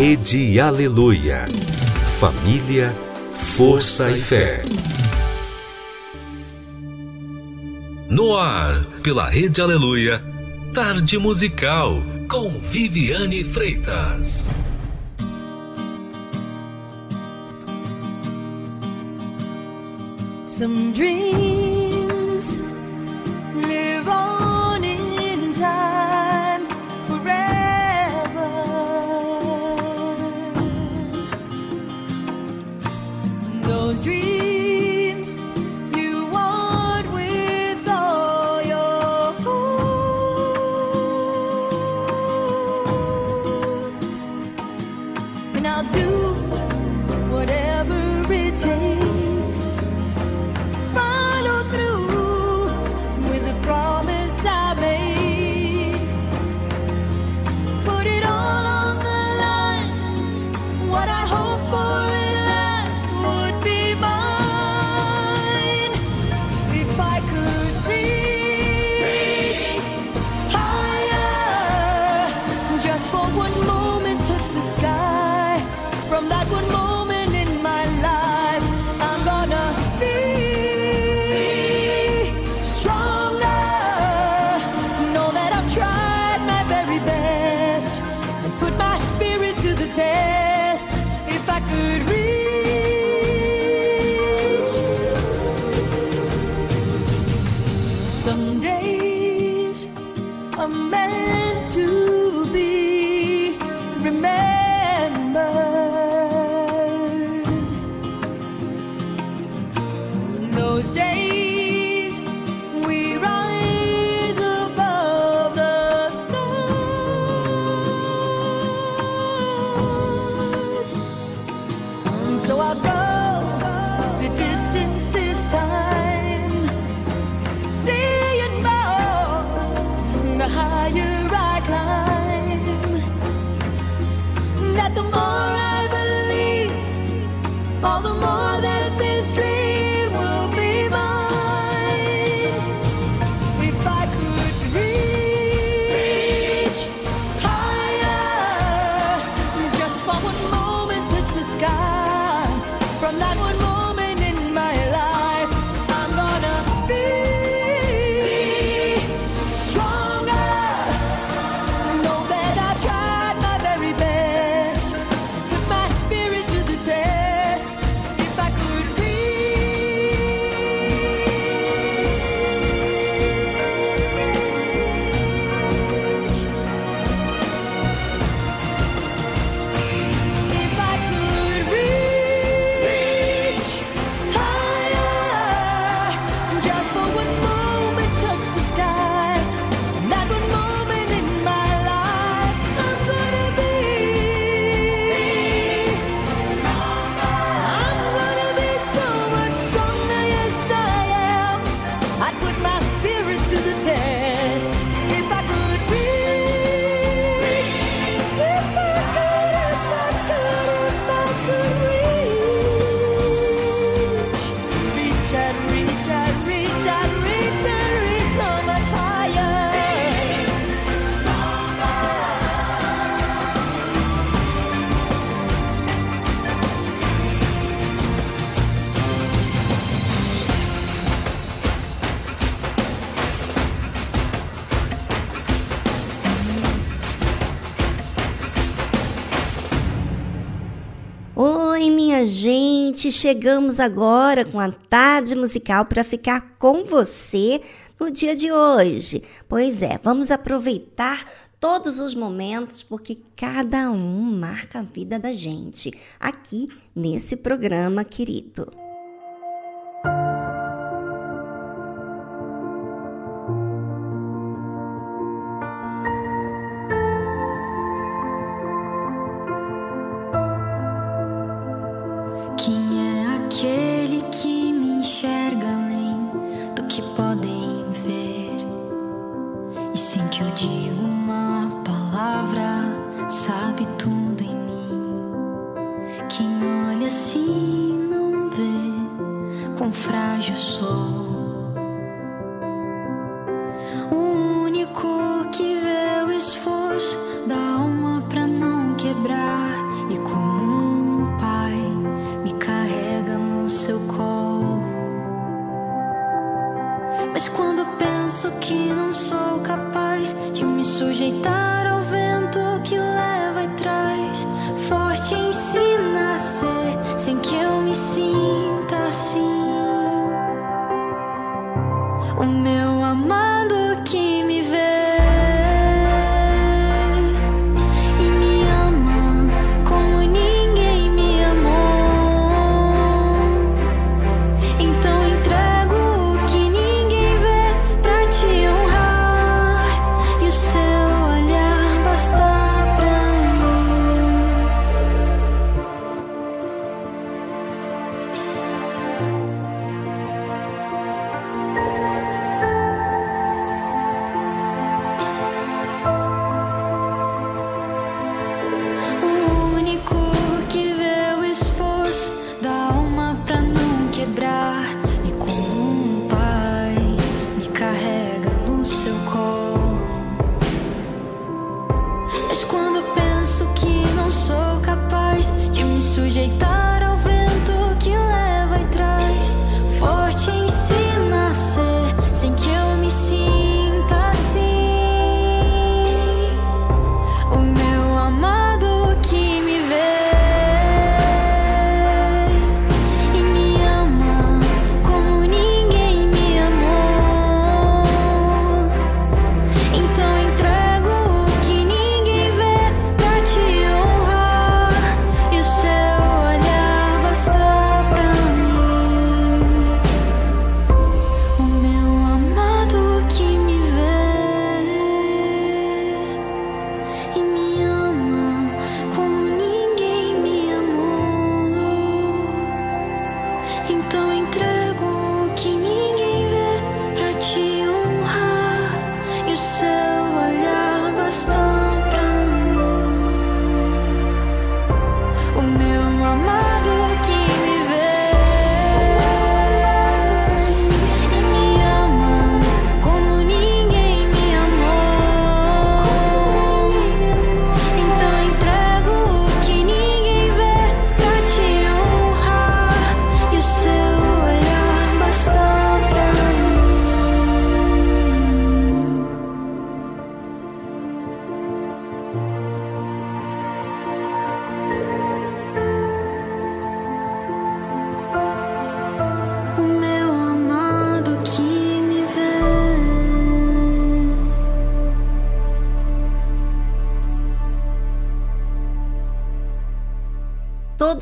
Rede Aleluia. Família, força e fé. No ar, pela Rede Aleluia, Tarde Musical, com Viviane Freitas. Some dreams live on. que chegamos agora com a tarde musical para ficar com você no dia de hoje. Pois é, vamos aproveitar todos os momentos porque cada um marca a vida da gente aqui nesse programa querido.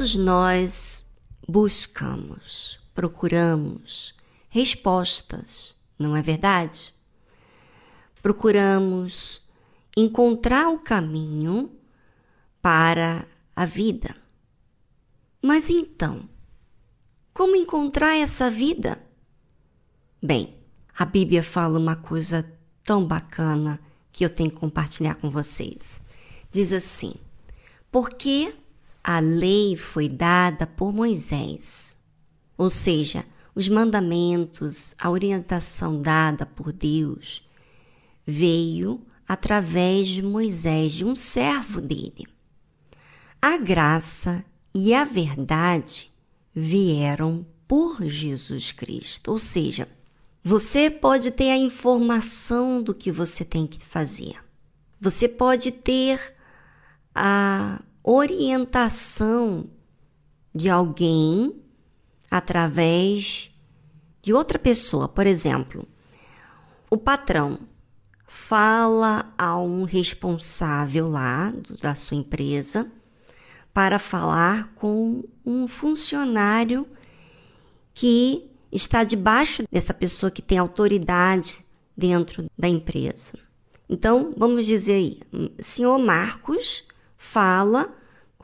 Todos nós buscamos, procuramos respostas, não é verdade? Procuramos encontrar o caminho para a vida. Mas então, como encontrar essa vida? Bem, a Bíblia fala uma coisa tão bacana que eu tenho que compartilhar com vocês. Diz assim: Porque a lei foi dada por Moisés, ou seja, os mandamentos, a orientação dada por Deus veio através de Moisés, de um servo dele. A graça e a verdade vieram por Jesus Cristo, ou seja, você pode ter a informação do que você tem que fazer. Você pode ter a orientação de alguém através de outra pessoa. Por exemplo, o patrão fala a um responsável lá da sua empresa para falar com um funcionário que está debaixo dessa pessoa que tem autoridade dentro da empresa. Então, vamos dizer aí, o senhor Marcos fala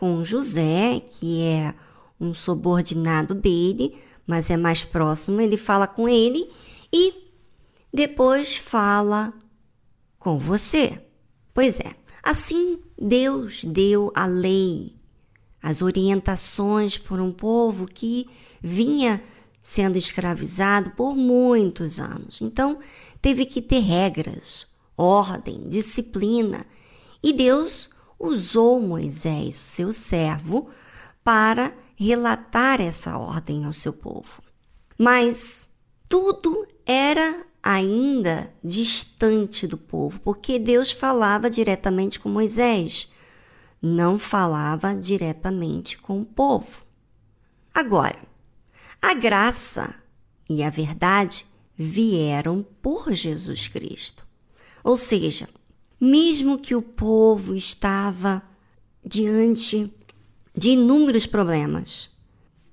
com José, que é um subordinado dele, mas é mais próximo, ele fala com ele e depois fala com você. Pois é, assim Deus deu a lei, as orientações por um povo que vinha sendo escravizado por muitos anos. Então, teve que ter regras, ordem, disciplina. E Deus usou Moisés, seu servo, para relatar essa ordem ao seu povo. Mas tudo era ainda distante do povo, porque Deus falava diretamente com Moisés, não falava diretamente com o povo. Agora, A graça e a verdade vieram por Jesus Cristo. Ou seja, mesmo que o povo estava diante de inúmeros problemas,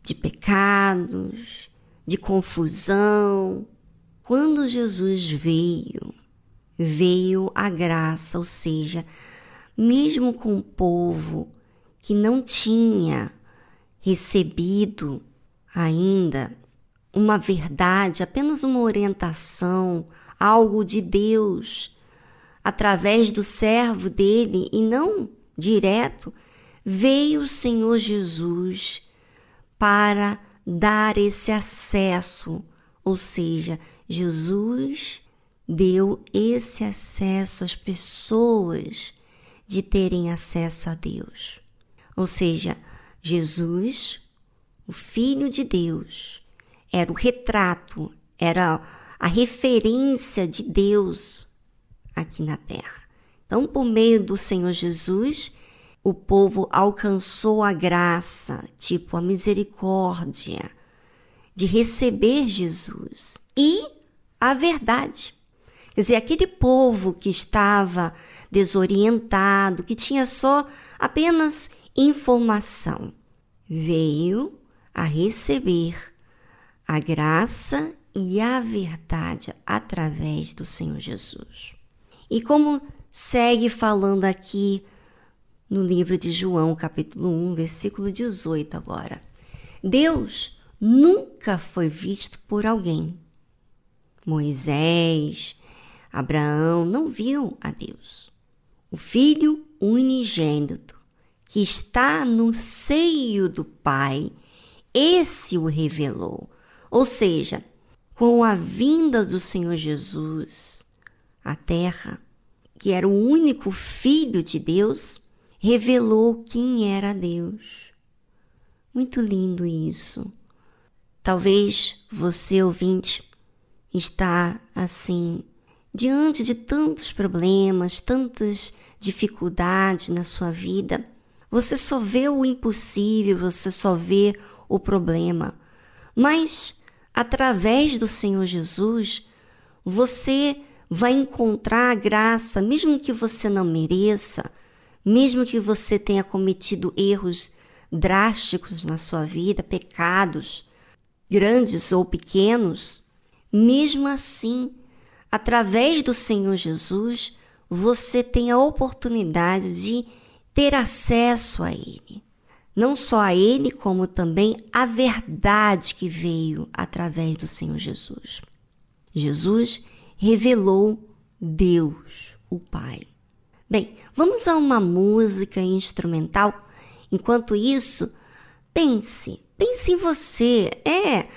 de pecados, de confusão, quando Jesus veio, veio a graça, ou seja, mesmo com o povo que não tinha recebido ainda uma verdade, apenas uma orientação, algo de Deus, através do servo dele e não direto, veio o Senhor Jesus para dar esse acesso, ou seja, Jesus deu esse acesso às pessoas de terem acesso a Deus. Ou seja, Jesus, o Filho de Deus, era o retrato, era a referência de Deus aqui na terra. Então, por meio do Senhor Jesus, o povo alcançou a graça, tipo a misericórdia, de receber Jesus e a verdade. Quer dizer, aquele povo que estava desorientado, que tinha só apenas informação, veio a receber a graça e a verdade através do Senhor Jesus. E como segue falando aqui no livro de João, capítulo 1, versículo 18 agora. Deus nunca foi visto por alguém. Moisés, Abraão não viu a Deus. O Filho unigênito, que está no seio do Pai, esse o revelou. Ou seja, com a vinda do Senhor Jesus à terra, que era o único Filho de Deus, revelou quem era Deus. Muito lindo isso. Talvez você, ouvinte, está assim diante de tantos problemas, tantas dificuldades na sua vida, você só vê o impossível, você só vê o problema. Mas através do Senhor Jesus, você vai encontrar a graça, mesmo que você não mereça, mesmo que você tenha cometido erros drásticos na sua vida, pecados, grandes ou pequenos, mesmo assim através do Senhor Jesus, você tem a oportunidade de ter acesso a Ele. Não só a Ele, como também a verdade que veio através do Senhor Jesus. Jesus revelou Deus, o Pai. Bem, vamos a uma música instrumental. Enquanto isso, pense, pense em você. É,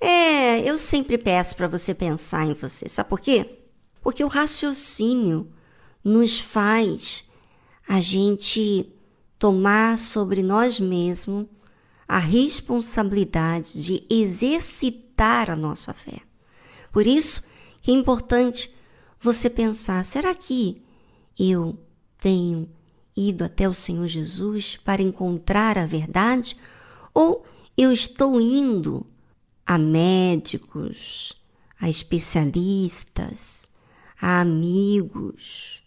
é, eu sempre peço para você pensar em você. Sabe por quê? Porque o raciocínio nos faz a gente tomar sobre nós mesmos a responsabilidade de exercitar a nossa fé. Por isso é importante você pensar: será que eu tenho ido até o Senhor Jesus para encontrar a verdade? Ou eu estou indo a médicos, a especialistas, a amigos,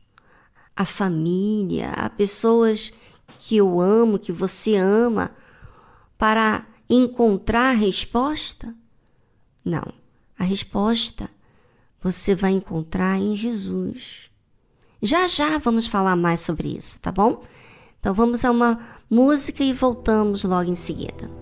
a família, a pessoas que eu amo, que você ama, para encontrar a resposta? Não, a resposta você vai encontrar em Jesus. Já já vamos falar mais sobre isso, tá bom? Então vamos a uma música e voltamos logo em seguida.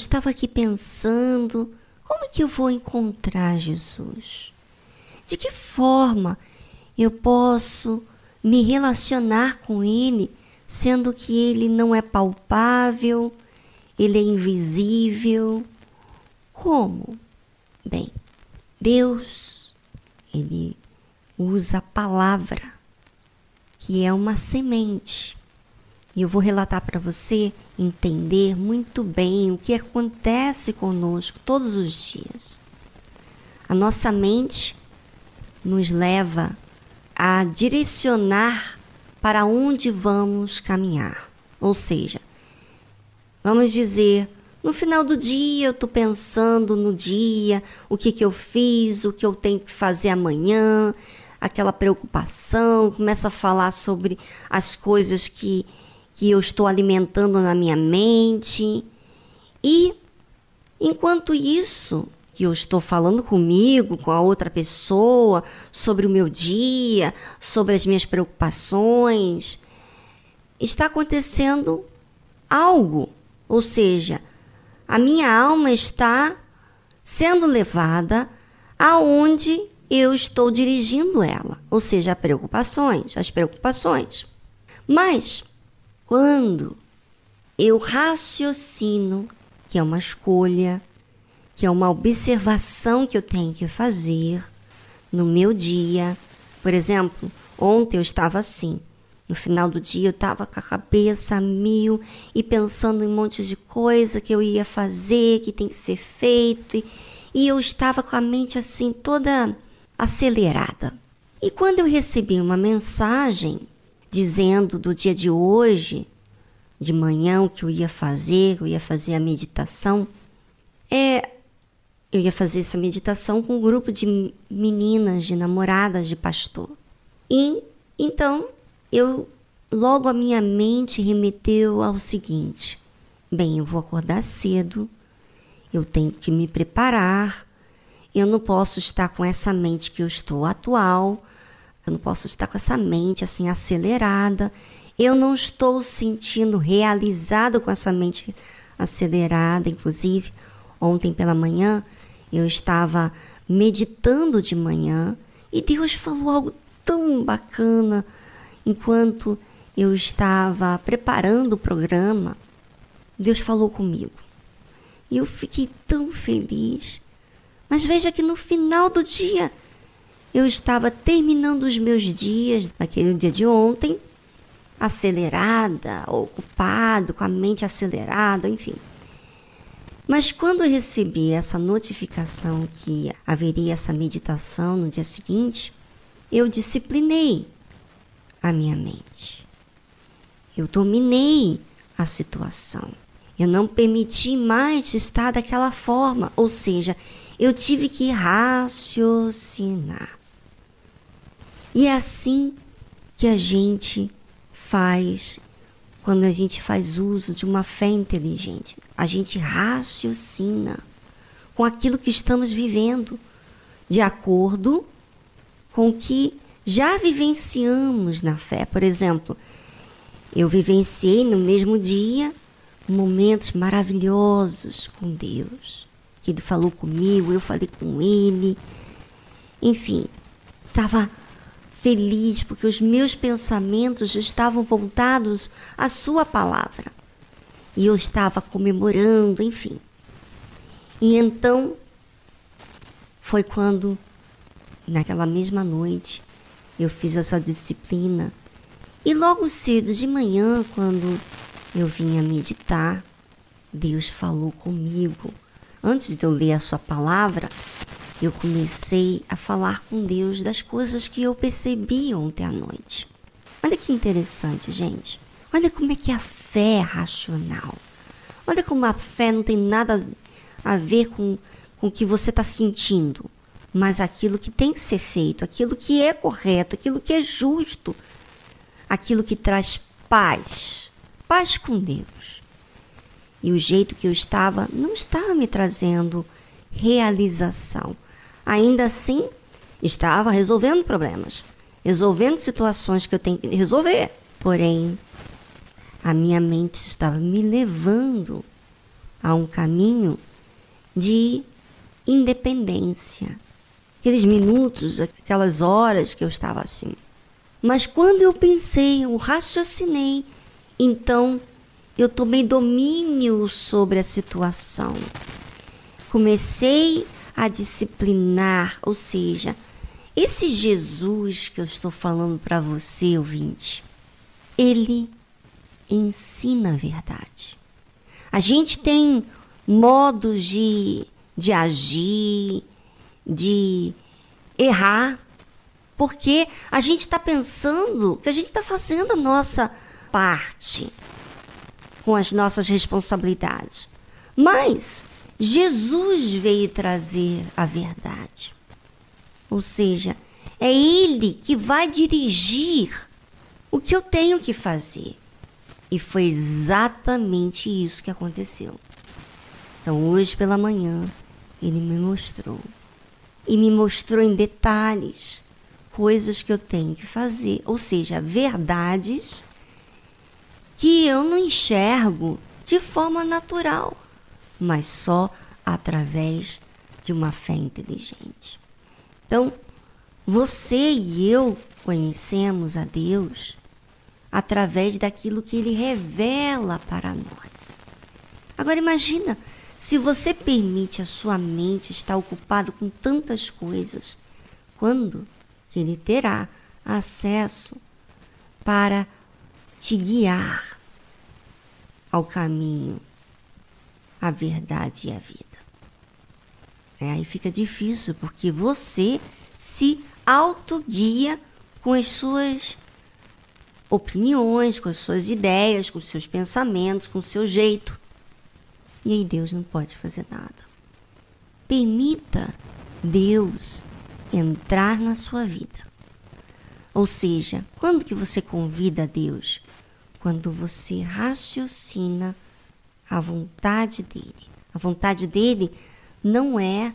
Estava aqui pensando como que eu vou encontrar Jesus? De que forma eu posso me relacionar com Ele, sendo que Ele não é palpável, Ele é invisível? Como? Bem, Deus, Ele usa a palavra, que é uma semente. E eu vou relatar para você entender muito bem o que acontece conosco todos os dias. A nossa mente nos leva a direcionar para onde vamos caminhar. Ou seja, vamos dizer, no final do dia eu estou pensando no dia, o que, que eu fiz, o que eu tenho que fazer amanhã, aquela preocupação, começo a falar sobre as coisas que que eu estou alimentando na minha mente. E enquanto isso, que eu estou falando comigo, com a outra pessoa, sobre o meu dia, sobre as minhas preocupações, está acontecendo algo. Ou seja, a minha alma está sendo levada aonde eu estou dirigindo ela, ou seja, preocupações, as preocupações. Mas quando eu raciocino que é uma escolha, que é uma observação que eu tenho que fazer no meu dia. Por exemplo, ontem eu estava assim. No final do dia eu estava com a cabeça a mil e pensando em um monte de coisa que eu ia fazer, que tem que ser feito. E eu estava com a mente assim toda acelerada. E quando eu recebi uma mensagem dizendo do dia de hoje, de manhã, o que eu ia fazer, eu ia fazer a meditação, é, eu ia fazer essa meditação com um grupo de meninas, de namoradas de pastor. E então eu logo a minha mente remeteu ao seguinte: bem, eu vou acordar cedo, eu tenho que me preparar, eu não posso estar com essa mente que eu estou atual, eu não posso estar com essa mente assim acelerada. Eu não estou sentindo realizado com essa mente acelerada. Inclusive, ontem pela manhã eu estava meditando de manhã e Deus falou algo tão bacana enquanto eu estava preparando o programa. Deus falou comigo. E eu fiquei tão feliz. Mas veja que no final do dia eu estava terminando os meus dias, naquele dia de ontem, acelerada, ocupado, com a mente acelerada, enfim. Mas quando eu recebi essa notificação que haveria essa meditação no dia seguinte, eu disciplinei a minha mente. Eu dominei a situação. Eu não permiti mais estar daquela forma, ou seja, eu tive que raciocinar. E é assim que a gente faz quando a gente faz uso de uma fé inteligente. A gente raciocina com aquilo que estamos vivendo, de acordo com o que já vivenciamos na fé. Por exemplo, eu vivenciei no mesmo dia momentos maravilhosos com Deus. Ele falou comigo, eu falei com ele. Enfim, estava feliz porque os meus pensamentos estavam voltados à Sua palavra. E eu estava comemorando, enfim. E então foi quando, naquela mesma noite, eu fiz essa disciplina. E logo cedo de manhã, quando eu vinha meditar, Deus falou comigo. Antes de eu ler a Sua palavra, eu comecei a falar com Deus das coisas que eu percebi ontem à noite. Olha que interessante, gente. Olha como é que a fé é racional. Olha como a fé não tem nada a ver com, com o que você está sentindo, mas aquilo que tem que ser feito, aquilo que é correto, aquilo que é justo, aquilo que traz paz. Paz com Deus. E o jeito que eu estava não estava me trazendo realização ainda assim estava resolvendo problemas, resolvendo situações que eu tenho que resolver. Porém, a minha mente estava me levando a um caminho de independência. Aqueles minutos, aquelas horas que eu estava assim. Mas quando eu pensei, eu raciocinei, então eu tomei domínio sobre a situação. Comecei a disciplinar, ou seja, esse Jesus que eu estou falando para você, ouvinte, ele ensina a verdade. A gente tem modos de, de agir, de errar, porque a gente está pensando que a gente está fazendo a nossa parte com as nossas responsabilidades. Mas Jesus veio trazer a verdade. Ou seja, é Ele que vai dirigir o que eu tenho que fazer. E foi exatamente isso que aconteceu. Então, hoje pela manhã, Ele me mostrou. E me mostrou em detalhes coisas que eu tenho que fazer. Ou seja, verdades que eu não enxergo de forma natural, mas só através de uma fé inteligente. Então, você e eu conhecemos a Deus através daquilo que ele revela para nós. Agora imagina se você permite a sua mente estar ocupada com tantas coisas, quando ele terá acesso para te guiar ao caminho, à verdade e à vida. É, aí fica difícil, porque você se autoguia com as suas opiniões, com as suas ideias, com os seus pensamentos, com o seu jeito. E aí Deus não pode fazer nada. Permita Deus entrar na sua vida. Ou seja, quando que você convida a Deus? Quando você raciocina a vontade dele. A vontade dele não é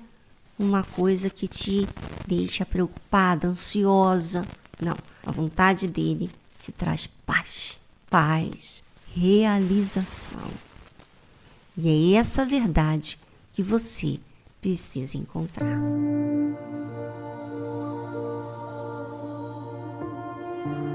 uma coisa que te deixa preocupada, ansiosa. Não. A vontade dele te traz paz. Paz, realização. E é essa verdade que você precisa encontrar. Música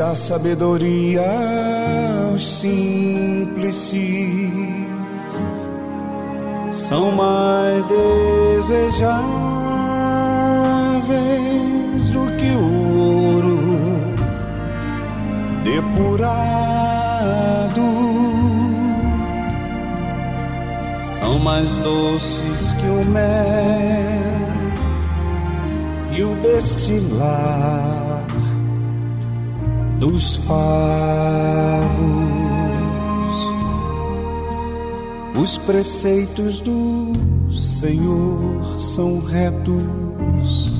Dá sabedoria aos simples são mais desejáveis do que o ouro depurado. São mais doces que o mel e o destilar dos favos. Os preceitos do Senhor são retos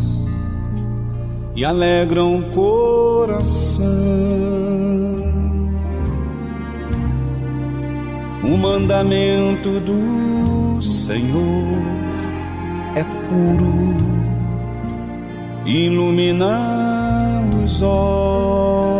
e alegram o coração. O mandamento do Senhor é puro, ilumina os olhos,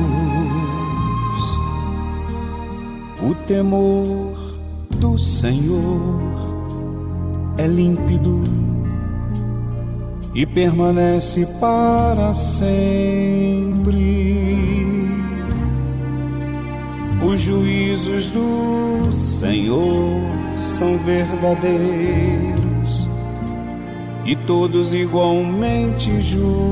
Temor do Senhor é límpido e permanece para sempre. Os juízos do Senhor são verdadeiros e todos igualmente justos.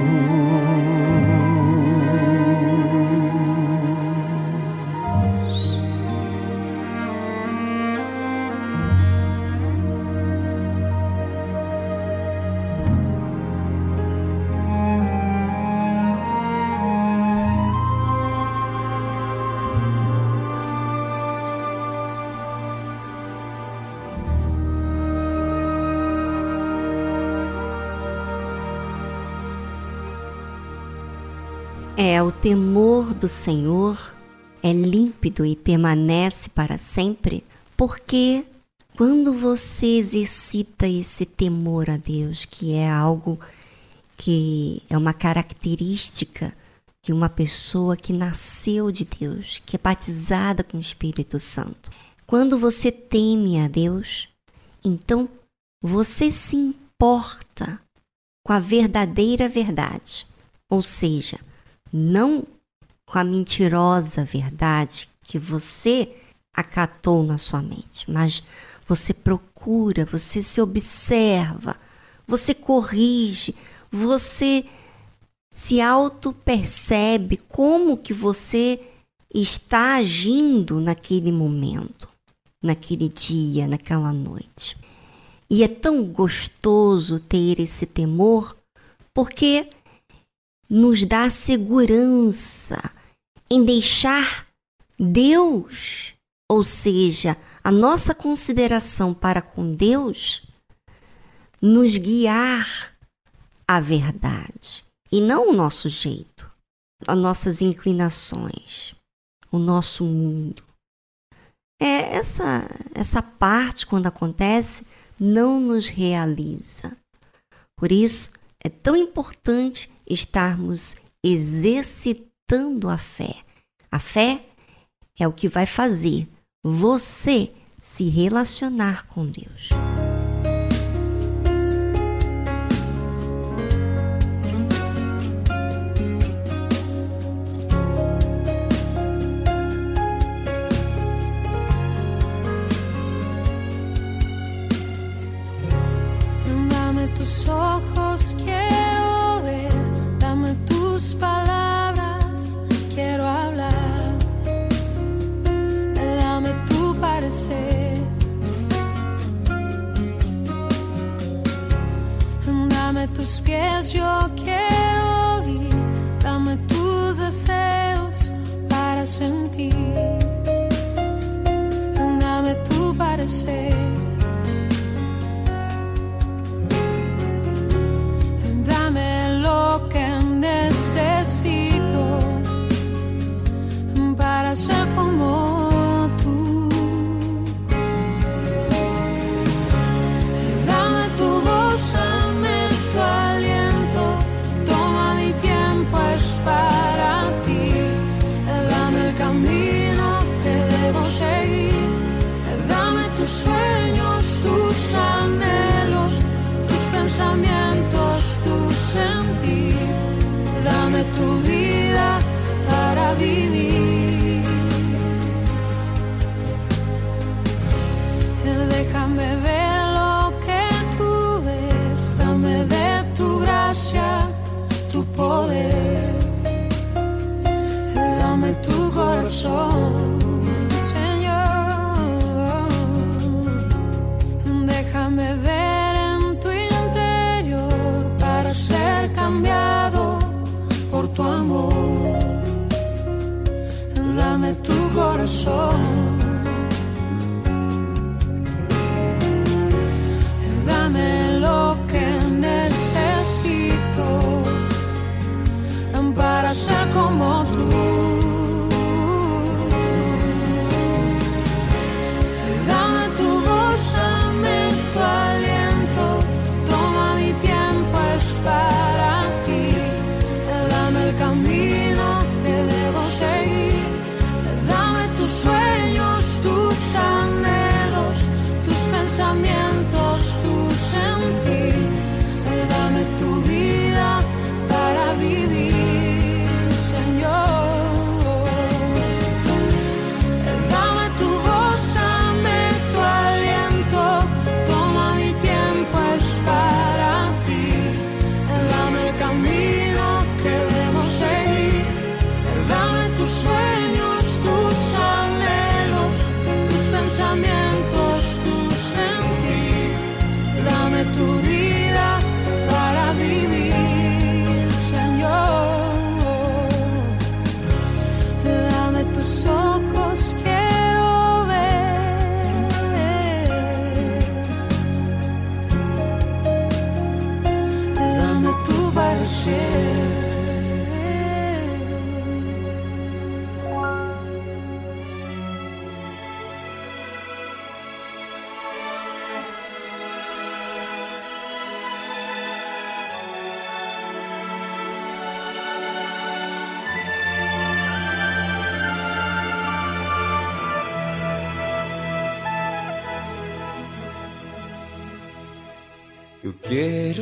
Temor do Senhor é límpido e permanece para sempre, porque quando você exercita esse temor a Deus, que é algo que é uma característica de uma pessoa que nasceu de Deus, que é batizada com o Espírito Santo. Quando você teme a Deus, então você se importa com a verdadeira verdade, ou seja, não com a mentirosa verdade que você acatou na sua mente, mas você procura, você se observa, você corrige, você se auto-percebe como que você está agindo naquele momento, naquele dia, naquela noite. E é tão gostoso ter esse temor, porque nos dá segurança em deixar Deus, ou seja, a nossa consideração para com Deus, nos guiar à verdade e não o nosso jeito, as nossas inclinações, o nosso mundo. É essa essa parte quando acontece não nos realiza. Por isso é tão importante estarmos exercitando a fé. A fé é o que vai fazer você se relacionar com Deus.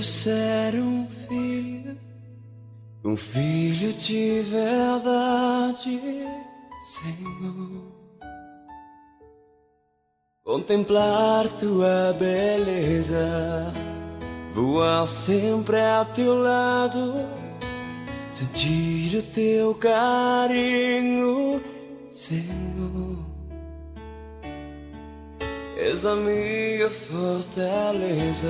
Ser um filho, um filho de verdade, Senhor. Contemplar tua beleza, voar sempre a teu lado, sentir o teu carinho, Senhor. És a minha fortaleza.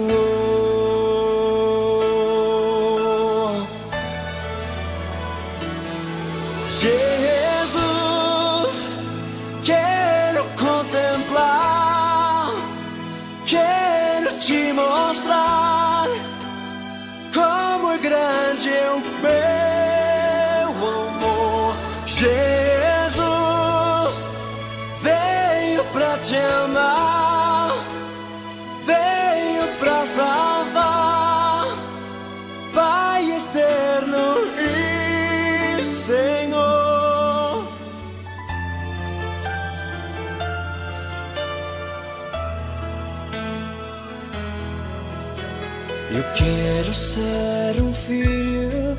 Jesus, ser um filho,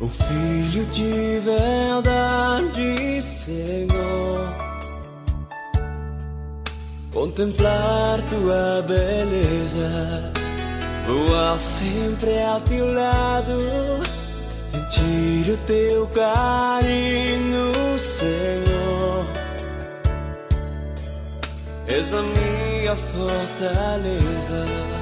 um filho de verdade, Senhor. Contemplar tua beleza, voar sempre a teu lado, sentir o teu carinho, Senhor. És a minha fortaleza.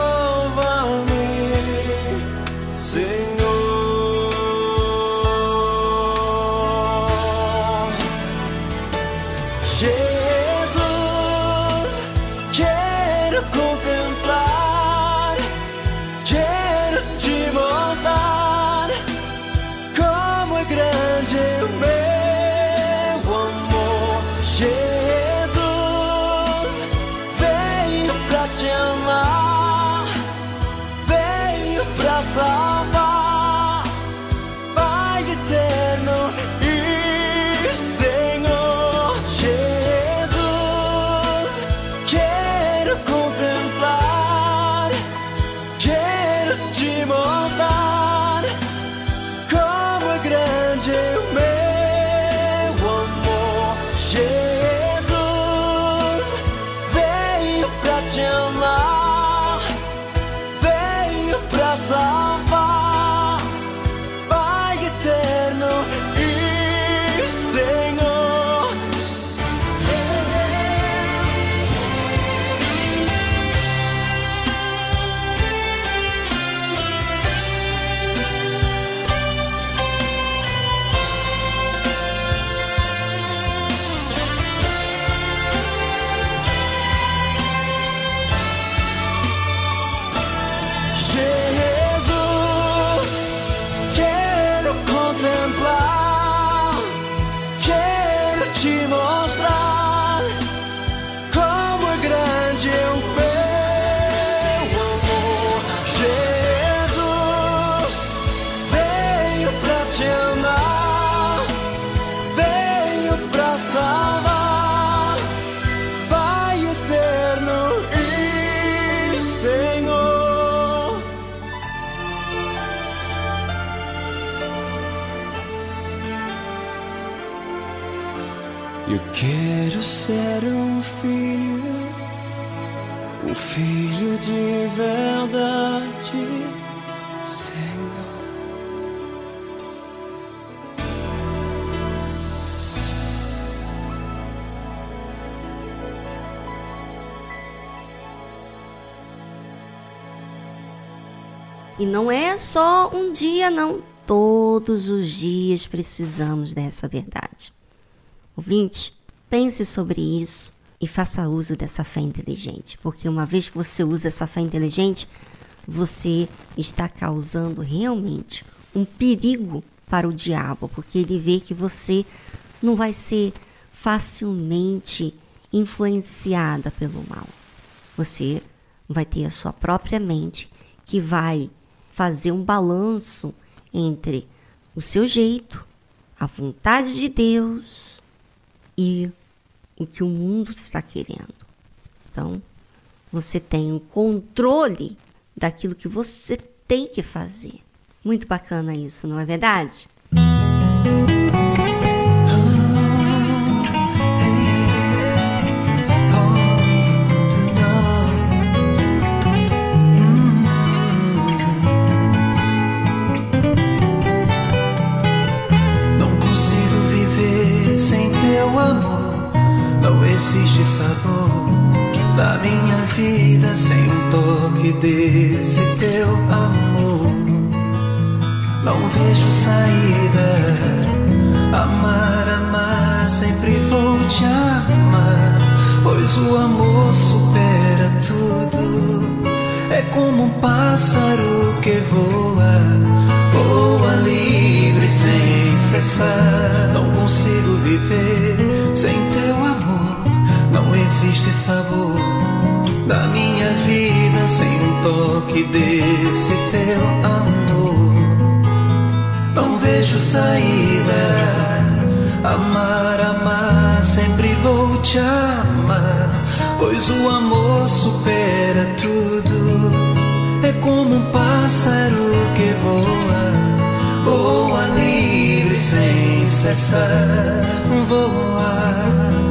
E não é só um dia, não. Todos os dias precisamos dessa verdade. Ouvinte, pense sobre isso e faça uso dessa fé inteligente, porque uma vez que você usa essa fé inteligente, você está causando realmente um perigo para o diabo, porque ele vê que você não vai ser facilmente influenciada pelo mal. Você vai ter a sua própria mente que vai fazer um balanço entre o seu jeito, a vontade de Deus e o que o mundo está querendo. Então, você tem um controle daquilo que você tem que fazer. Muito bacana isso, não é verdade? Pássaro que voa, voa livre sem cessar. Não consigo viver sem teu amor. Não existe sabor da minha vida sem um toque desse teu amor. Não vejo saída. Amar, amar, sempre vou te amar. Pois o amor supera tudo. Como um pássaro que voa, voa livre sem cessar. Voa,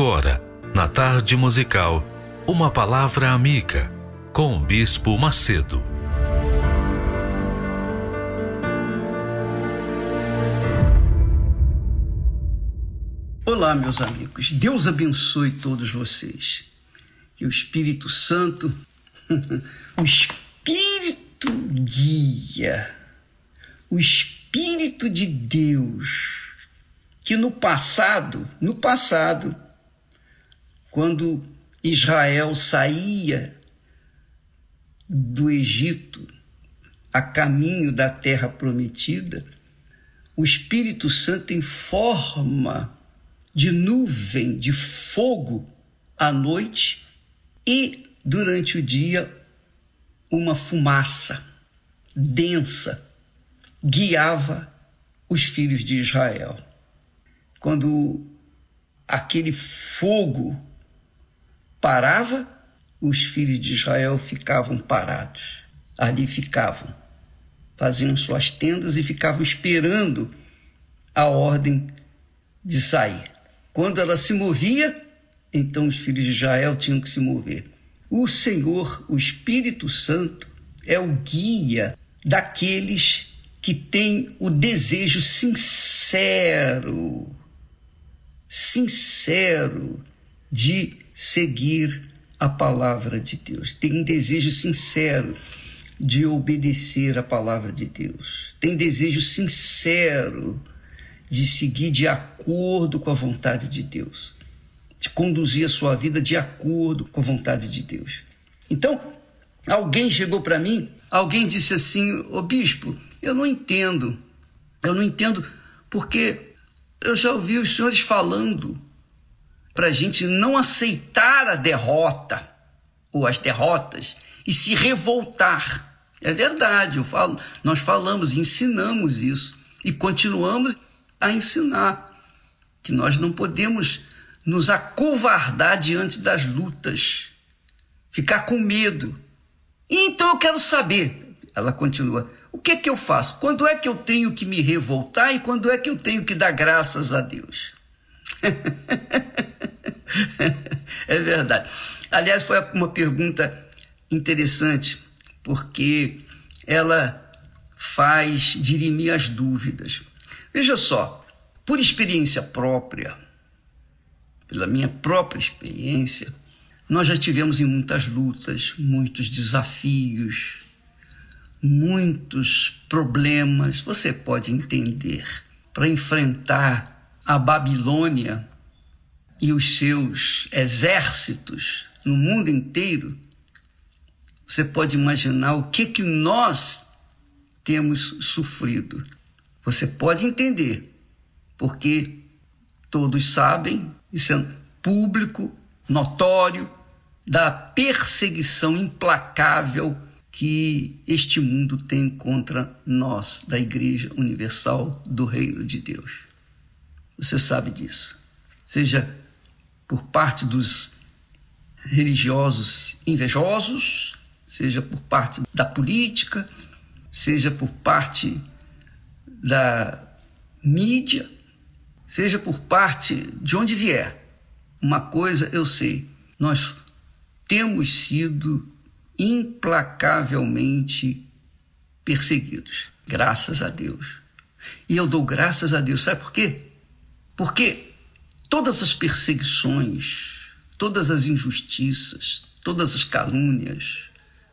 Agora, Na tarde musical, uma palavra amiga com o Bispo Macedo. Olá, meus amigos. Deus abençoe todos vocês. Que o Espírito Santo, o Espírito guia, o Espírito de Deus, que no passado, no passado, quando Israel saía do Egito a caminho da terra prometida, o Espírito Santo em forma de nuvem de fogo à noite e durante o dia uma fumaça densa guiava os filhos de Israel. Quando aquele fogo parava, os filhos de Israel ficavam parados. Ali ficavam, faziam suas tendas e ficavam esperando a ordem de sair. Quando ela se movia, então os filhos de Israel tinham que se mover. O Senhor, o Espírito Santo, é o guia daqueles que têm o desejo sincero, sincero de seguir a palavra de Deus. Tem desejo sincero de obedecer a palavra de Deus. Tem desejo sincero de seguir de acordo com a vontade de Deus, de conduzir a sua vida de acordo com a vontade de Deus. Então, alguém chegou para mim, alguém disse assim: Ô bispo, eu não entendo, eu não entendo porque eu já ouvi os senhores falando para a gente não aceitar a derrota ou as derrotas e se revoltar. É verdade, eu falo, nós falamos, ensinamos isso e continuamos a ensinar que nós não podemos nos acovardar diante das lutas, ficar com medo. Então eu quero saber, ela continua, o que é que eu faço? Quando é que eu tenho que me revoltar e quando é que eu tenho que dar graças a Deus? é verdade. Aliás, foi uma pergunta interessante, porque ela faz dirimir as dúvidas. Veja só, por experiência própria, pela minha própria experiência, nós já tivemos em muitas lutas, muitos desafios, muitos problemas, você pode entender, para enfrentar a Babilônia e os seus exércitos no mundo inteiro. Você pode imaginar o que que nós temos sofrido. Você pode entender, porque todos sabem, isso é público, notório, da perseguição implacável que este mundo tem contra nós, da Igreja Universal do Reino de Deus. Você sabe disso. Seja por parte dos religiosos invejosos, seja por parte da política, seja por parte da mídia, seja por parte de onde vier. Uma coisa eu sei, nós temos sido implacavelmente perseguidos, graças a Deus. E eu dou graças a Deus, sabe por quê? Porque todas as perseguições, todas as injustiças, todas as calúnias,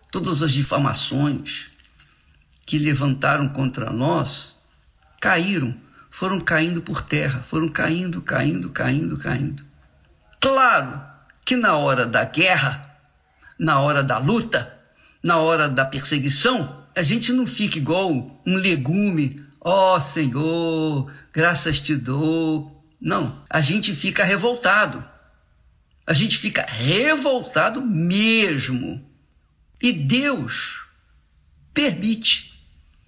todas as difamações que levantaram contra nós, caíram, foram caindo por terra, foram caindo, caindo, caindo, caindo. Claro que na hora da guerra, na hora da luta, na hora da perseguição, a gente não fica igual um legume, ó oh, Senhor, graças te dou. Não, a gente fica revoltado. A gente fica revoltado mesmo. E Deus permite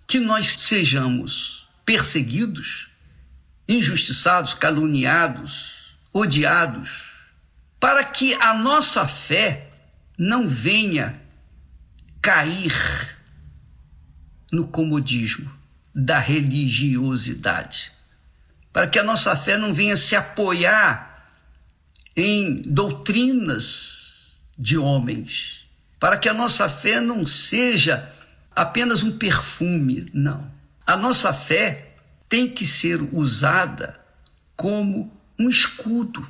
que nós sejamos perseguidos, injustiçados, caluniados, odiados, para que a nossa fé não venha cair no comodismo da religiosidade, para que a nossa fé não venha se apoiar em doutrinas de homens, para que a nossa fé não seja apenas um perfume, não. A nossa fé tem que ser usada como um escudo.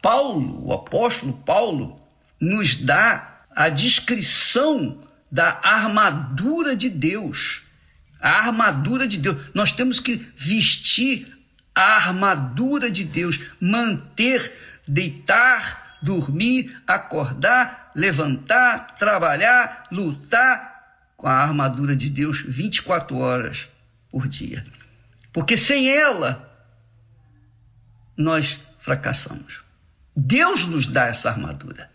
Paulo, o apóstolo Paulo, nos dá a descrição da armadura de Deus. A armadura de Deus. Nós temos que vestir a armadura de Deus, manter, deitar, dormir, acordar, levantar, trabalhar, lutar com a armadura de Deus 24 horas por dia. Porque sem ela, nós fracassamos. Deus nos dá essa armadura.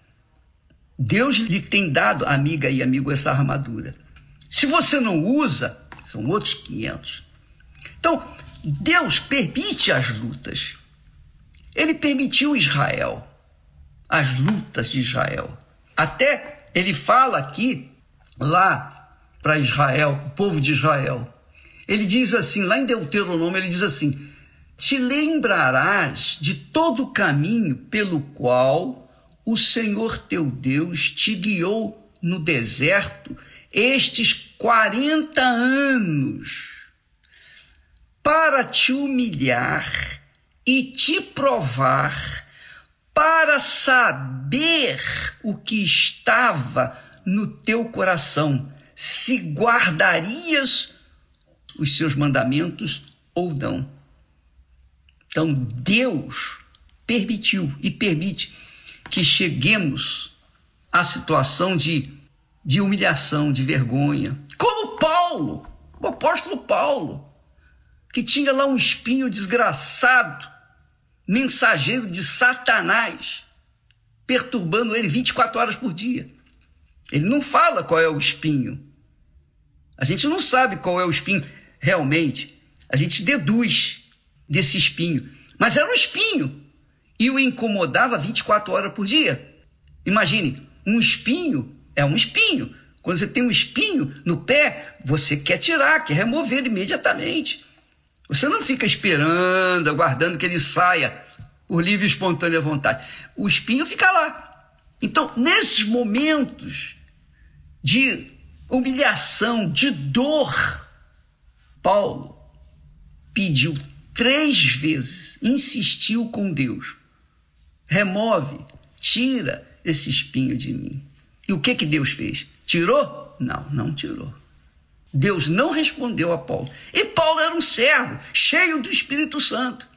Deus lhe tem dado, amiga e amigo, essa armadura. Se você não usa, são outros 500. Então, Deus permite as lutas. Ele permitiu Israel, as lutas de Israel. Até ele fala aqui, lá para Israel, o povo de Israel. Ele diz assim, lá em Deuteronômio, ele diz assim: Te lembrarás de todo o caminho pelo qual o Senhor teu Deus te guiou no deserto estes 40 anos para te humilhar e te provar, para saber o que estava no teu coração, se guardarias os seus mandamentos ou não. Então Deus permitiu e permite que cheguemos à situação de, de humilhação, de vergonha. Como Paulo, o apóstolo Paulo, que tinha lá um espinho desgraçado, mensageiro de Satanás, perturbando ele 24 horas por dia. Ele não fala qual é o espinho. A gente não sabe qual é o espinho realmente. A gente deduz desse espinho. Mas era um espinho e o incomodava 24 horas por dia. Imagine, um espinho é um espinho. Quando você tem um espinho no pé, você quer tirar, quer remover imediatamente. Você não fica esperando, aguardando que ele saia por livre e espontânea vontade. O espinho fica lá. Então, nesses momentos de humilhação, de dor, Paulo pediu três vezes, insistiu com Deus remove, tira esse espinho de mim. E o que que Deus fez? Tirou? Não, não tirou. Deus não respondeu a Paulo. E Paulo era um servo, cheio do Espírito Santo.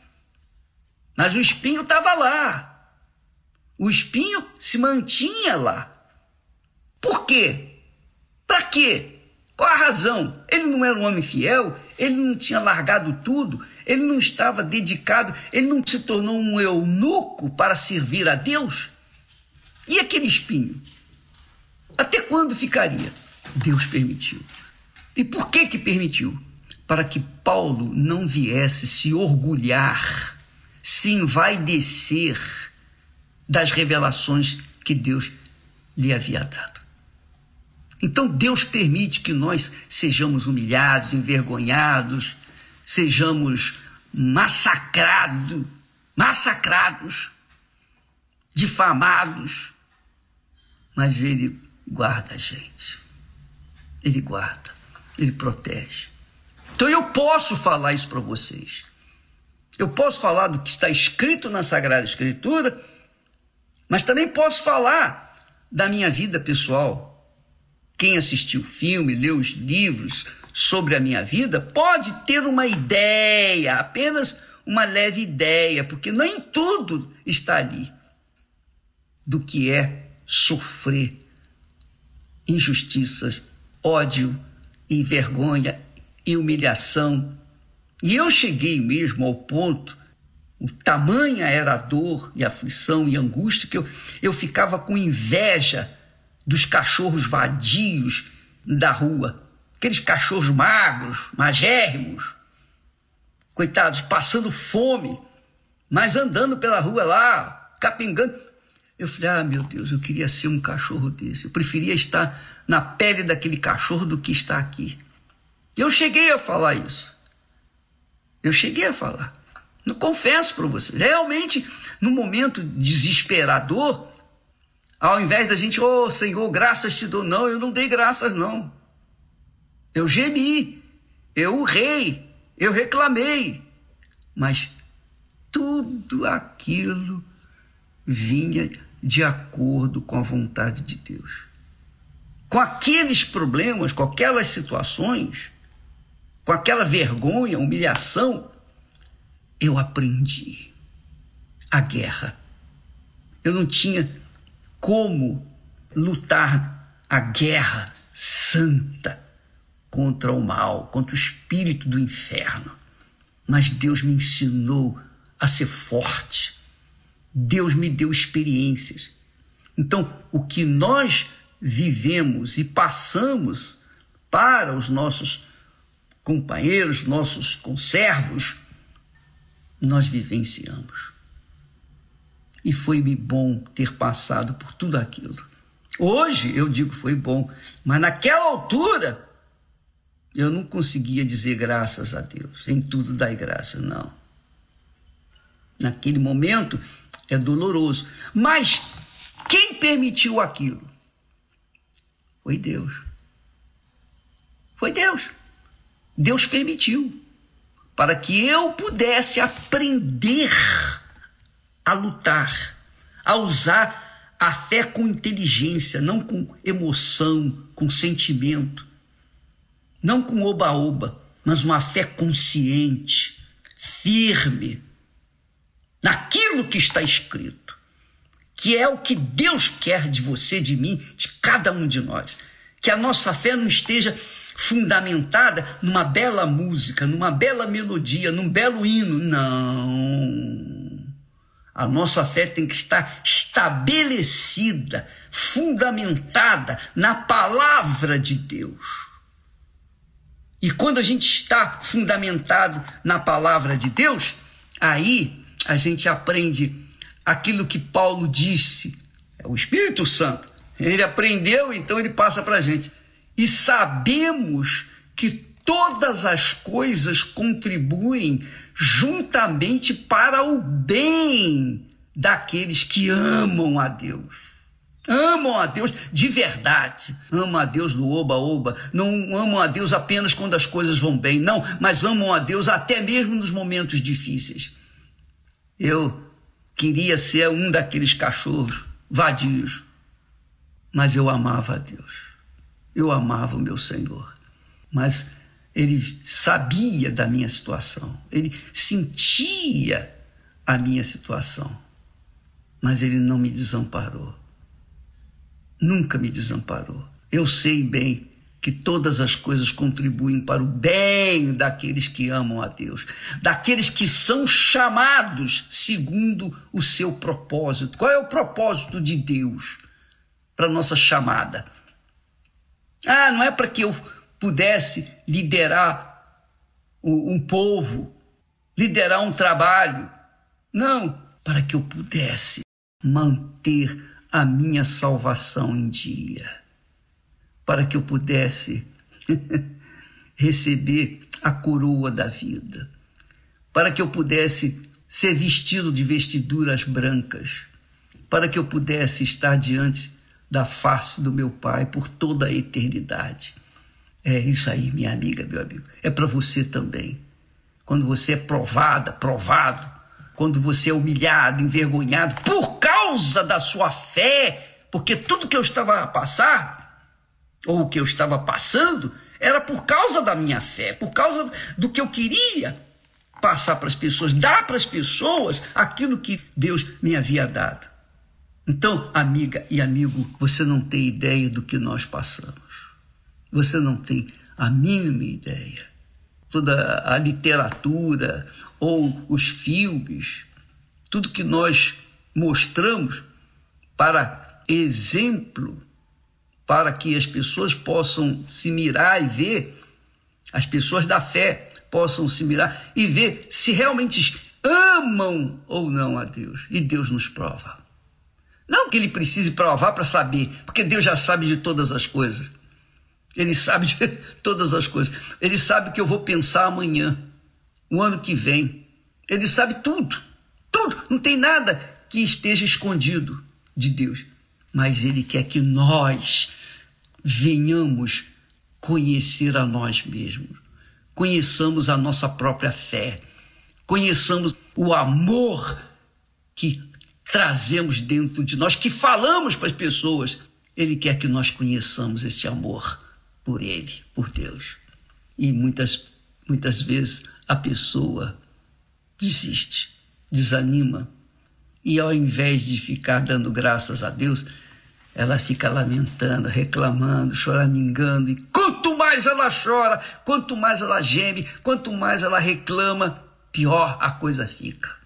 Mas o espinho estava lá. O espinho se mantinha lá. Por quê? Para quê? Qual a razão? Ele não era um homem fiel, ele não tinha largado tudo, ele não estava dedicado, ele não se tornou um eunuco para servir a Deus? E aquele espinho? Até quando ficaria? Deus permitiu. E por que que permitiu? Para que Paulo não viesse se orgulhar, se envaidecer das revelações que Deus lhe havia dado. Então Deus permite que nós sejamos humilhados, envergonhados, sejamos massacrados, massacrados, difamados, mas Ele guarda a gente. Ele guarda, Ele protege. Então eu posso falar isso para vocês. Eu posso falar do que está escrito na Sagrada Escritura, mas também posso falar da minha vida pessoal. Quem assistiu o filme, leu os livros, sobre a minha vida pode ter uma ideia, apenas uma leve ideia, porque nem tudo está ali do que é sofrer injustiças, ódio e vergonha e humilhação. E eu cheguei mesmo ao ponto, o tamanha era a dor e aflição e angústia que eu, eu ficava com inveja dos cachorros vadios da rua aqueles cachorros magros, magérrimos, coitados, passando fome, mas andando pela rua lá, capengando. Eu falei, ah, meu Deus, eu queria ser um cachorro desse. Eu preferia estar na pele daquele cachorro do que estar aqui. Eu cheguei a falar isso. Eu cheguei a falar. Não confesso para você. Realmente, no momento desesperador, ao invés da gente, oh Senhor, graças te dou, não, eu não dei graças, não. Eu gemi, eu urrei, eu reclamei. Mas tudo aquilo vinha de acordo com a vontade de Deus. Com aqueles problemas, com aquelas situações, com aquela vergonha, humilhação, eu aprendi a guerra. Eu não tinha como lutar a guerra santa contra o mal, contra o espírito do inferno. Mas Deus me ensinou a ser forte. Deus me deu experiências. Então, o que nós vivemos e passamos para os nossos companheiros, nossos conservos, nós vivenciamos. E foi-me bom ter passado por tudo aquilo. Hoje eu digo foi bom, mas naquela altura eu não conseguia dizer graças a Deus. Em tudo dai graça, não. Naquele momento é doloroso. Mas quem permitiu aquilo? Foi Deus. Foi Deus. Deus permitiu para que eu pudesse aprender a lutar, a usar a fé com inteligência, não com emoção, com sentimento, não com oba-oba, mas uma fé consciente, firme, naquilo que está escrito, que é o que Deus quer de você, de mim, cada um de nós. Que a nossa fé não esteja fundamentada numa bela música, numa bela melodia, num belo hino. Não. A nossa fé tem que estar estabelecida, fundamentada na palavra de Deus. E quando a gente está fundamentado na palavra de Deus, aí a gente aprende aquilo que Paulo disse, é o Espírito Santo. Ele aprendeu, então ele passa para a gente e sabemos que todas as coisas contribuem juntamente para o bem daqueles que amam a Deus. Amam a Deus de verdade. Amam a Deus do oba-oba. Não amam a Deus apenas quando as coisas vão bem. Não, mas amam a Deus até mesmo nos momentos difíceis. Eu queria ser um daqueles cachorros vadios, mas eu amava a Deus. Eu amava o meu Senhor, mas ele sabia da minha situação, ele sentia a minha situação, mas ele não me desamparou. Nunca me desamparou. Eu sei bem que todas as coisas contribuem para o bem daqueles que amam a Deus, daqueles que são chamados segundo o seu propósito. Qual é o propósito de Deus para nossa chamada? Ah, não é para que eu pudesse liderar um povo, liderar um trabalho. Não, para que eu pudesse manter a minha salvação em dia. Para que eu pudesse receber a coroa da vida. Para que eu pudesse ser vestido de vestiduras brancas. Para que eu pudesse estar diante da face do meu Pai por toda a eternidade. É isso aí, minha amiga, meu amigo. É para você também. Quando você é provada, provado, quando você é humilhado, envergonhado por causa da sua fé, porque tudo que eu estava a passar, ou o que eu estava passando, era por causa da minha fé, por causa do que eu queria passar para as pessoas, dar para as pessoas aquilo que Deus me havia dado. Então, amiga e amigo, você não tem ideia do que nós passamos. Você não tem a mínima ideia. Toda a literatura ou os filmes, tudo que nós mostramos para exemplo, para que as pessoas possam se mirar e ver, as pessoas da fé possam se mirar e ver se realmente amam ou não a Deus. E Deus nos prova. Não que ele precise provar para saber, porque Deus já sabe de todas as coisas. Ele sabe de todas as coisas. Ele sabe que eu vou pensar amanhã, o ano que vem, Ele sabe tudo, tudo. Não tem nada que esteja escondido de Deus. Mas Ele quer que nós venhamos conhecer a nós mesmos, conheçamos a nossa própria fé, conheçamos o amor que trazemos dentro de nós, que falamos para as pessoas. Ele quer que nós conheçamos esse amor por Ele, por Deus. E muitas, muitas vezes a pessoa desiste, desanima, e ao invés de ficar dando graças a Deus, ela fica lamentando, reclamando, choramingando, e quanto mais ela chora, quanto mais ela geme, quanto mais ela reclama, pior a coisa fica.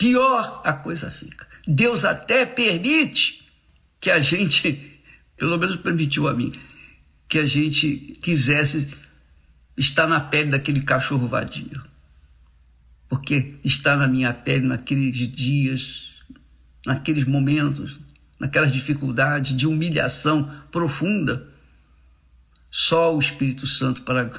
Pior a coisa fica. Deus até permite que a gente, pelo menos permitiu a mim, que a gente quisesse estar na pele daquele cachorro vadio. Porque está na minha pele naqueles dias, naqueles momentos, naquelas dificuldades de humilhação profunda. Só o Espírito Santo para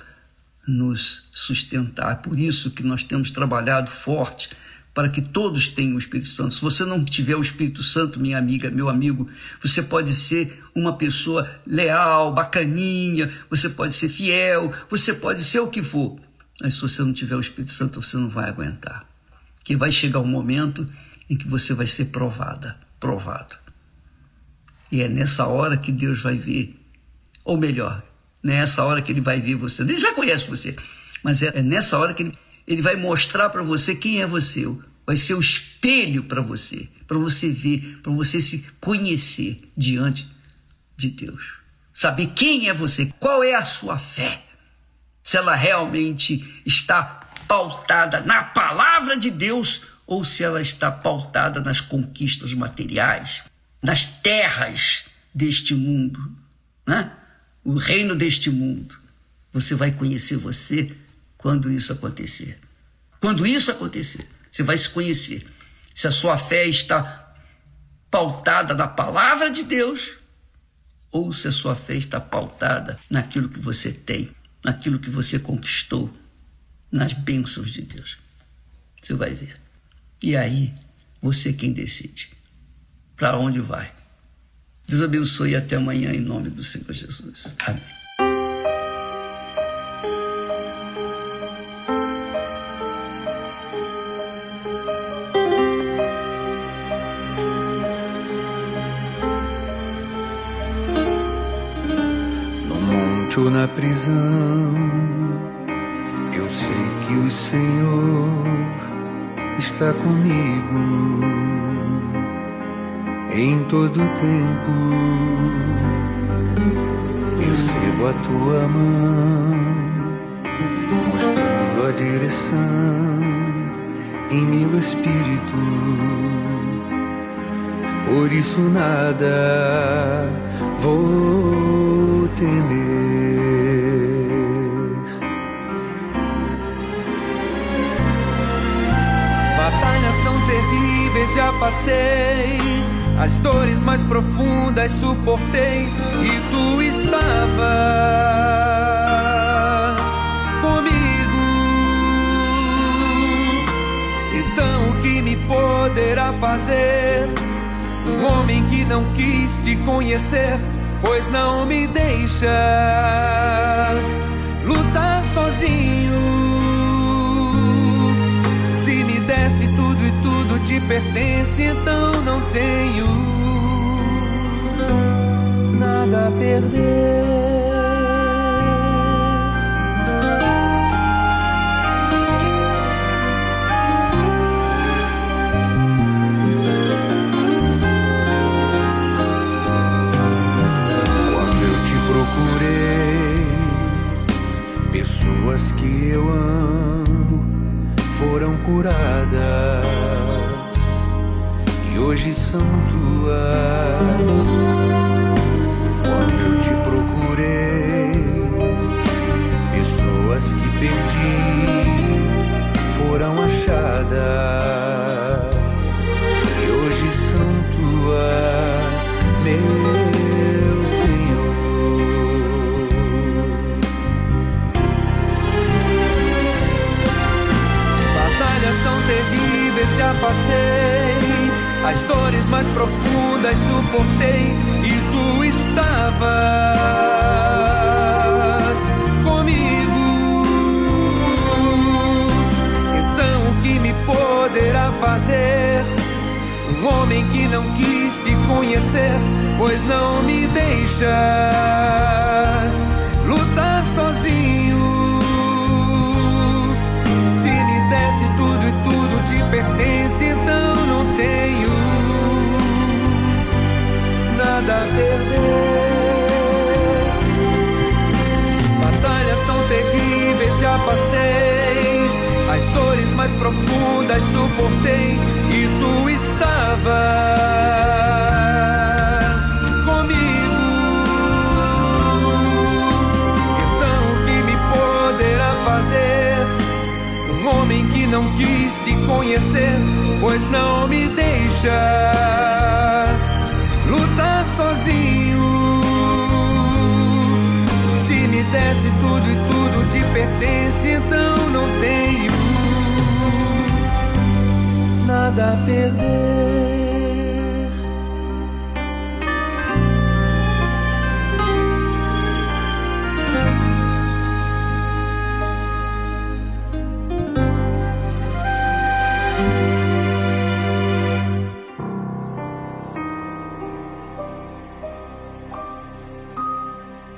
nos sustentar. Por isso que nós temos trabalhado forte para que todos tenham o Espírito Santo. Se você não tiver o Espírito Santo, minha amiga, meu amigo, você pode ser uma pessoa leal, bacaninha, você pode ser fiel, você pode ser o que for. Mas se você não tiver o Espírito Santo, você não vai aguentar. Que vai chegar um momento em que você vai ser provada, provado. E é nessa hora que Deus vai ver, ou melhor, nessa hora que Ele vai ver você. Ele já conhece você, mas é, nessa hora que Ele, ele vai mostrar para você quem é você. Vai ser o espelho para você, para você ver, para você se conhecer diante de Deus. Saber quem é você, qual é a sua fé se ela realmente está pautada na palavra de Deus ou se ela está pautada nas conquistas materiais, nas terras deste mundo, né? o reino deste mundo. Você vai conhecer você quando isso acontecer. Quando isso acontecer, você vai se conhecer. Se a sua fé está pautada na palavra de Deus ou se a sua fé está pautada naquilo que você tem naquilo que você conquistou, nas bênçãos de Deus. Você vai ver. E aí, você quem decide. Para onde vai? Deus abençoe e até amanhã em nome do Senhor Jesus. Amém. Ou na prisão, eu sei que o Senhor está comigo em todo tempo. Recebo a tua mão, mostrando a direção em meu espírito. Por isso nada vou passei, as dores mais profundas suportei e tu estavas comigo. Então o que me poderá fazer? Um homem que não quis te conhecer, pois não me deixas lutar sozinho. Te pertence, então não tenho nada a perder. Pessoas que eu amo foram curadas e hoje são tuas. Quando eu te procurei, pessoas que perdi foram achadas e hoje são tuas, meu Senhor. Dores mais profundas suportei e tu estavas comigo. Então o que me poderá fazer? Um homem que não quis te conhecer, pois não me deixas Batalhas tão terríveis já passei, as dores mais profundas suportei e tu estavas comigo. Então o que me poderá fazer? Um homem que não quis te conhecer, pois não me deixas Desse tudo e tudo te pertence, então não tenho nada a perder.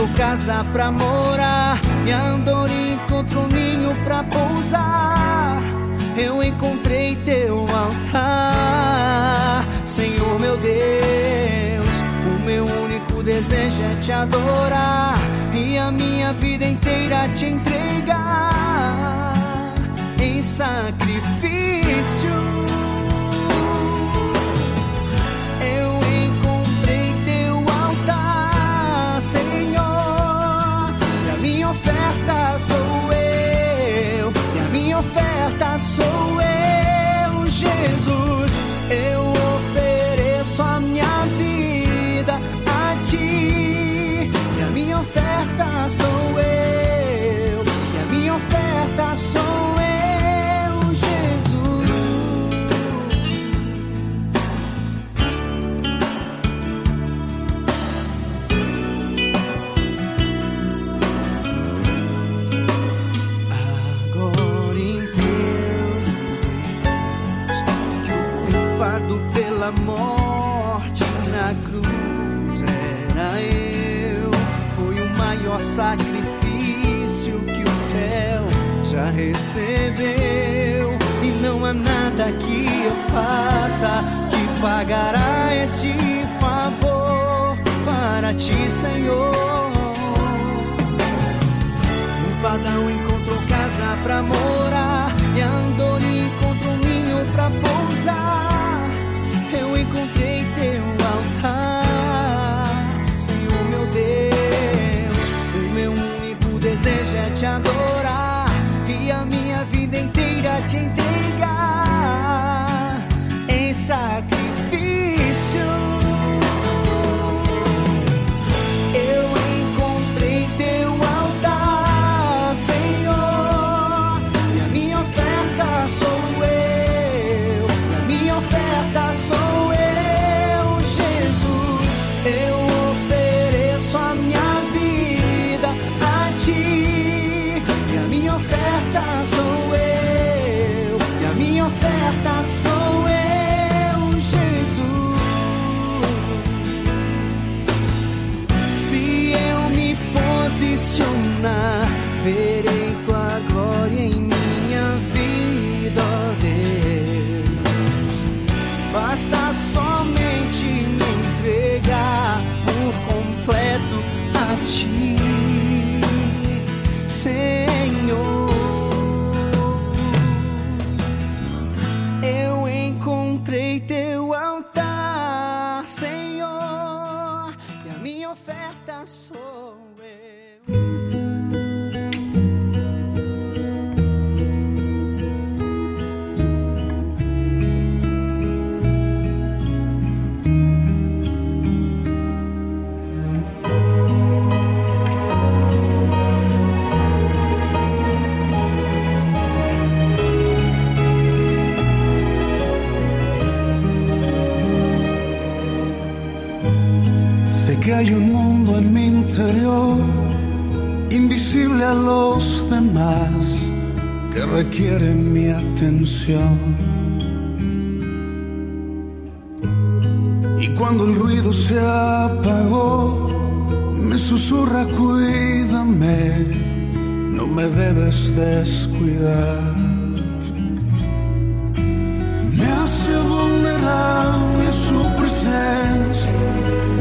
encontro casa pra morar. E andor encontro ninho pra pousar. Eu encontrei teu altar, Senhor meu Deus. O meu único desejo é te adorar e a minha vida inteira te entregar em sacrifício. aceita sou eu, Jesus. Eu ofereço a minha vida a ti, e a minha oferta sou eu. faça, que pagará este favor para ti, Senhor. O um padrão encontrou casa para morrer. Hay un mundo en mi interior, invisible a los demás, que requiere mi atención. Y cuando el ruido se apagó, me susurra, cuídame, no me debes descuidar.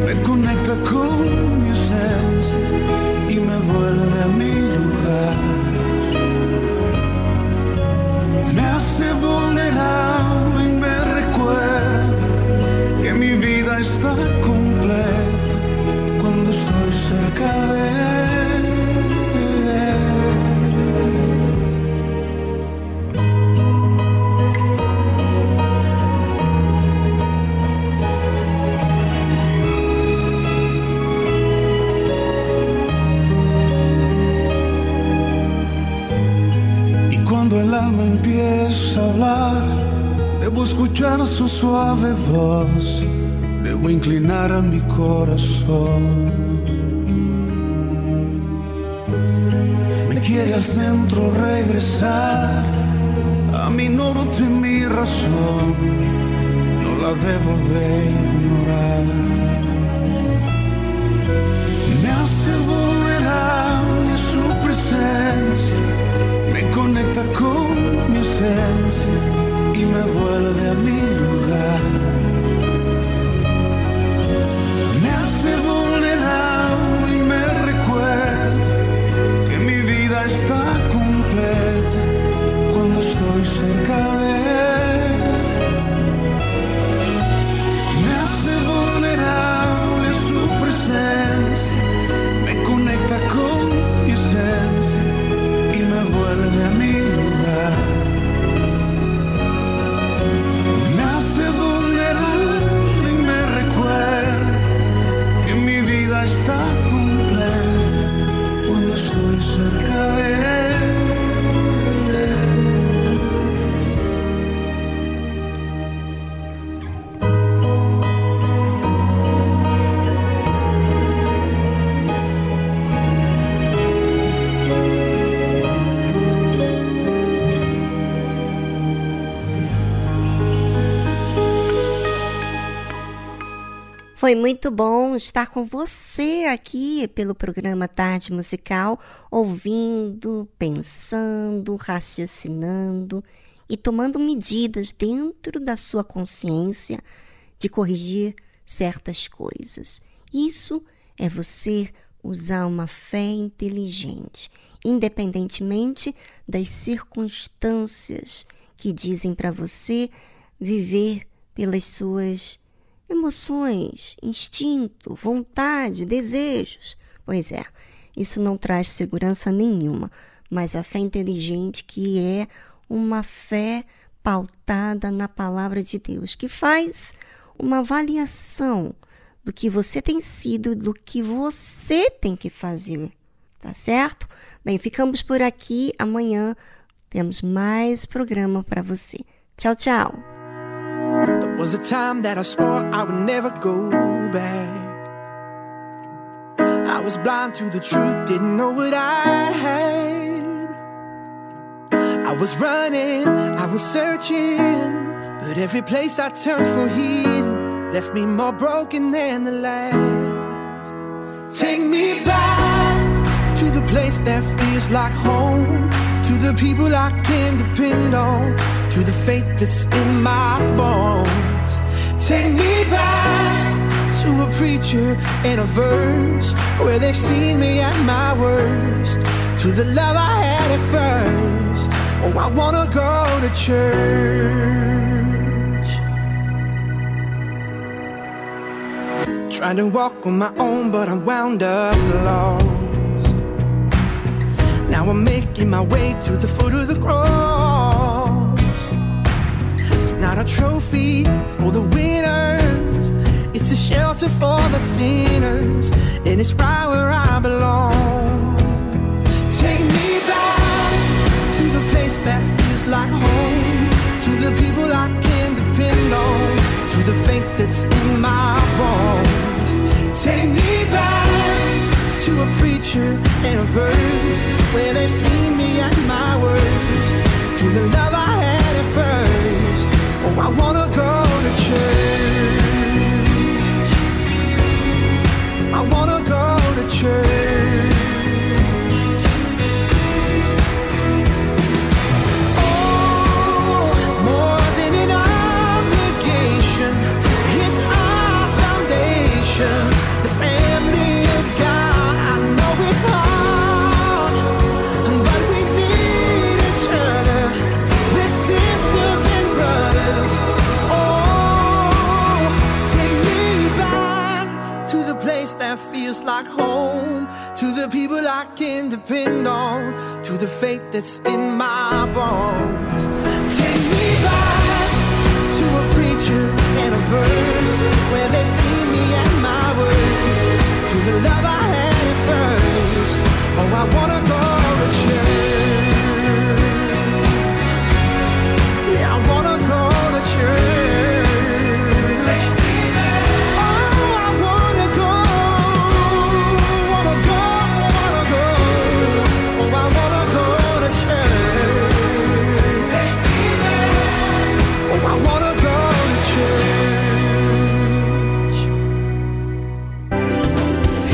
Me conecta con mi esencia y me vuelve suave voz, debo inclinar a mi corazón. Me quiere al centro regresar, a mi norte mi razón, no la debo de ignorar. Me hace vulnerable su presencia, me conecta con mi esencia y me vuelve a mi lugar. Foi muito bom estar com você aqui pelo programa Tarde Musical, ouvindo, pensando, raciocinando e tomando medidas dentro da sua consciência de corrigir certas coisas. Isso é você usar uma fé inteligente, independentemente das circunstâncias que dizem para você viver pelas suas emoções, instinto, vontade, desejos. Pois é, isso não traz segurança nenhuma, mas a fé inteligente que é uma fé pautada na palavra de Deus, que faz uma avaliação do que você tem sido, do que você tem que fazer, tá certo? Bem, ficamos por aqui. Amanhã temos mais programa para você. Tchau, tchau. Was a time that I swore I would never go back. I was blind to the truth, didn't know what I had. I was running, I was searching, but every place I turned for healing left me more broken than the last. Take me back to the place that feels like home, to the people I can depend on, to the faith that's in my bones. Take me back to a preacher and a verse where they've seen me at my worst, to the love I had at first. Oh, I wanna go to church. Trying to walk on my own, but I'm wound up lost. Now I'm making my way to the foot of the cross. Not a trophy for the winners, it's a shelter for the sinners, and it's right where I belong. Take me back to the place that feels like home, to the people I can depend on, to the faith that's in my bones. Take me back to a preacher and a verse where they've seen me at my worst, to the love I had at first. I wanna go to church. I wanna go to church. People I can depend on, to the faith that's in my bones. Take me back to a preacher and a verse where they've seen me at my worst, to the love I had at first. Oh, I wanna